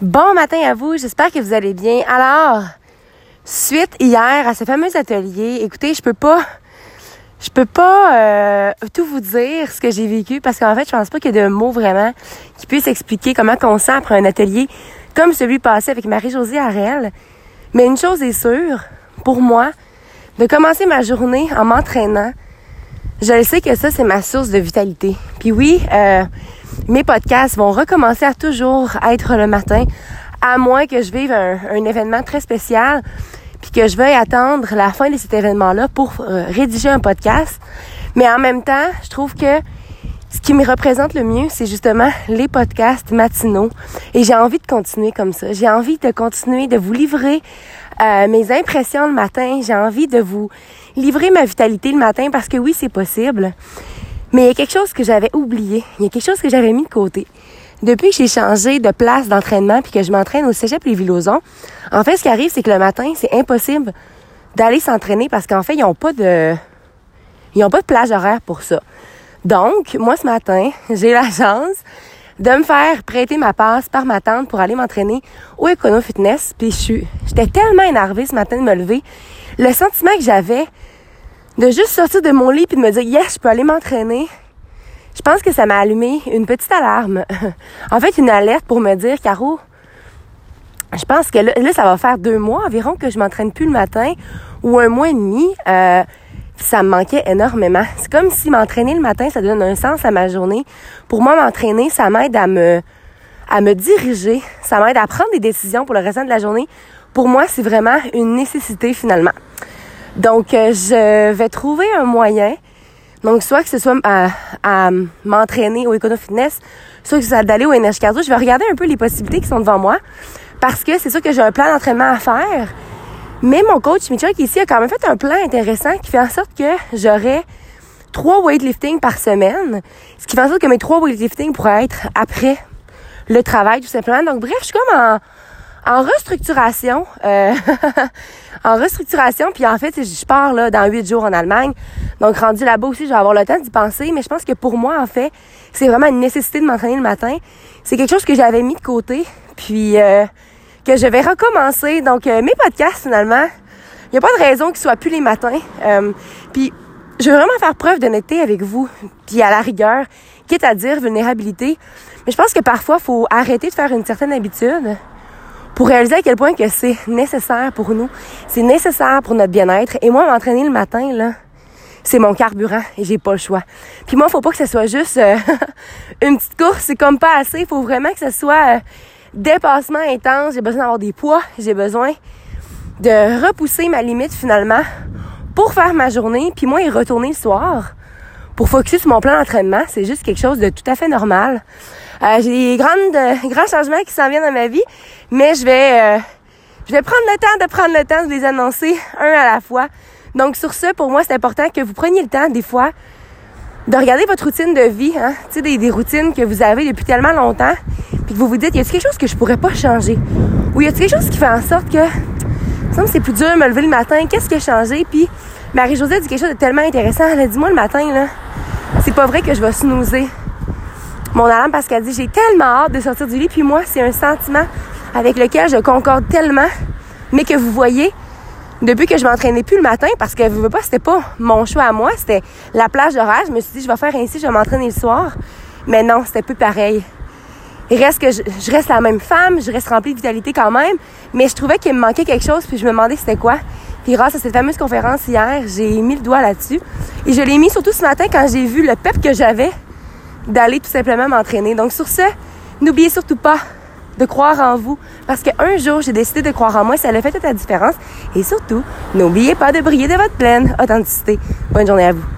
Bon matin à vous, j'espère que vous allez bien. Alors, suite hier à ce fameux atelier, écoutez, je peux pas je peux pas euh, tout vous dire ce que j'ai vécu parce qu'en fait, je pense pas qu'il y ait de mots vraiment qui puissent expliquer comment on sent après un atelier comme celui passé avec Marie-Josée Harel. Mais une chose est sûre, pour moi, de commencer ma journée en m'entraînant, je sais que ça, c'est ma source de vitalité. Puis oui, euh, mes podcasts vont recommencer à toujours être le matin, à moins que je vive un, événement très spécial, puis que je veuille attendre la fin de cet événement-là pour euh, rédiger un podcast. Mais en même temps, je trouve que ce qui me représente le mieux, c'est justement les podcasts matinaux. Et j'ai envie de continuer comme ça. J'ai envie de continuer de vous livrer euh, mes impressions le matin. J'ai envie de vous livrer ma vitalité le matin parce que oui, c'est possible. Mais il y a quelque chose que j'avais oublié. Il y a quelque chose que j'avais mis de côté. Depuis que j'ai changé de place d'entraînement puis que je m'entraîne au Cégep les Villosons, en fait, ce qui arrive, c'est que le matin, c'est impossible d'aller s'entraîner parce qu'en fait, ils n'ont pas de, ils ont pas de plage horaire pour ça. Donc, moi, ce matin, j'ai la chance de me faire prêter ma passe par ma tante pour aller m'entraîner au Econo Fitness. Puis j'étais tellement énervée ce matin de me lever. Le sentiment que j'avais de juste sortir de mon lit puis de me dire yes, je peux aller m'entraîner. Je pense que ça m'a allumé une petite alarme. en fait, une alerte pour me dire, Caro, je pense que là, ça va faire deux mois environ que je m'entraîne plus le matin ou un mois et demi. Euh, ça me manquait énormément. C'est comme si m'entraîner le matin, ça donne un sens à ma journée. Pour moi, m'entraîner, ça m'aide à me, à me diriger. Ça m'aide à prendre des décisions pour le restant de la journée. Pour moi, c'est vraiment une nécessité finalement. Donc, euh, je vais trouver un moyen. Donc, soit que ce soit à, à m'entraîner au Econo Fitness, soit que ce soit d'aller au NH Cardio. Je vais regarder un peu les possibilités qui sont devant moi. Parce que c'est sûr que j'ai un plan d'entraînement à faire. Mais mon coach Mitchell ici a quand même fait un plan intéressant qui fait en sorte que j'aurai trois weightlifting par semaine. Ce qui fait en sorte que mes trois weightlifting pourraient être après le travail, tout simplement. Donc, bref, je suis comme en, en restructuration. Euh, en restructuration. Puis en fait, je pars là dans huit jours en Allemagne. Donc, rendu là-bas aussi, je vais avoir le temps d'y penser. Mais je pense que pour moi, en fait, c'est vraiment une nécessité de m'entraîner le matin. C'est quelque chose que j'avais mis de côté. Puis... Euh, que je vais recommencer. Donc, euh, mes podcasts, finalement, il n'y a pas de raison qu'ils soient plus les matins. Euh, puis, je veux vraiment faire preuve d'honnêteté avec vous, puis à la rigueur, quitte à dire vulnérabilité. Mais je pense que parfois, il faut arrêter de faire une certaine habitude pour réaliser à quel point que c'est nécessaire pour nous. C'est nécessaire pour notre bien-être. Et moi, m'entraîner le matin, là, c'est mon carburant et j'ai pas le choix. Puis moi, faut pas que ce soit juste euh, une petite course, c'est comme pas assez. Il faut vraiment que ce soit dépassement intense, j'ai besoin d'avoir des poids, j'ai besoin de repousser ma limite finalement pour faire ma journée, puis moi y retourner le soir pour focuser sur mon plan d'entraînement. C'est juste quelque chose de tout à fait normal. Euh, j'ai des grandes, euh, grands changements qui s'en viennent dans ma vie, mais je vais, euh, je vais prendre le temps de prendre le temps de les annoncer un à la fois. Donc sur ce, pour moi, c'est important que vous preniez le temps des fois de regarder votre routine de vie, hein, des, des routines que vous avez depuis tellement longtemps, puis que vous vous dites, y a-t-il quelque chose que je pourrais pas changer? Ou y a-t-il quelque chose qui fait en sorte que, ça c'est plus dur de me lever le matin, qu'est-ce qui a changé? Puis Marie-Josée dit quelque chose de tellement intéressant. Elle a dit, moi, le matin, là, c'est pas vrai que je vais snoozer mon alarme parce qu'elle dit, j'ai tellement hâte de sortir du lit. Puis moi, c'est un sentiment avec lequel je concorde tellement, mais que vous voyez, depuis que je m'entraînais plus le matin, parce que vous pas, c'était pas mon choix à moi, c'était la plage d'horaire. Je me suis dit, je vais faire ainsi, je vais m'entraîner le soir. Mais non, c'était plus pareil. Reste que je, reste la même femme, je reste remplie de vitalité quand même, mais je trouvais qu'il me manquait quelque chose, puis je me demandais c'était quoi. Puis grâce à cette fameuse conférence hier, j'ai mis le doigt là-dessus. Et je l'ai mis surtout ce matin quand j'ai vu le pep que j'avais d'aller tout simplement m'entraîner. Donc sur ce, n'oubliez surtout pas de croire en vous, parce qu'un jour, j'ai décidé de croire en moi, ça a fait toute la différence. Et surtout, n'oubliez pas de briller de votre pleine authenticité. Bonne journée à vous.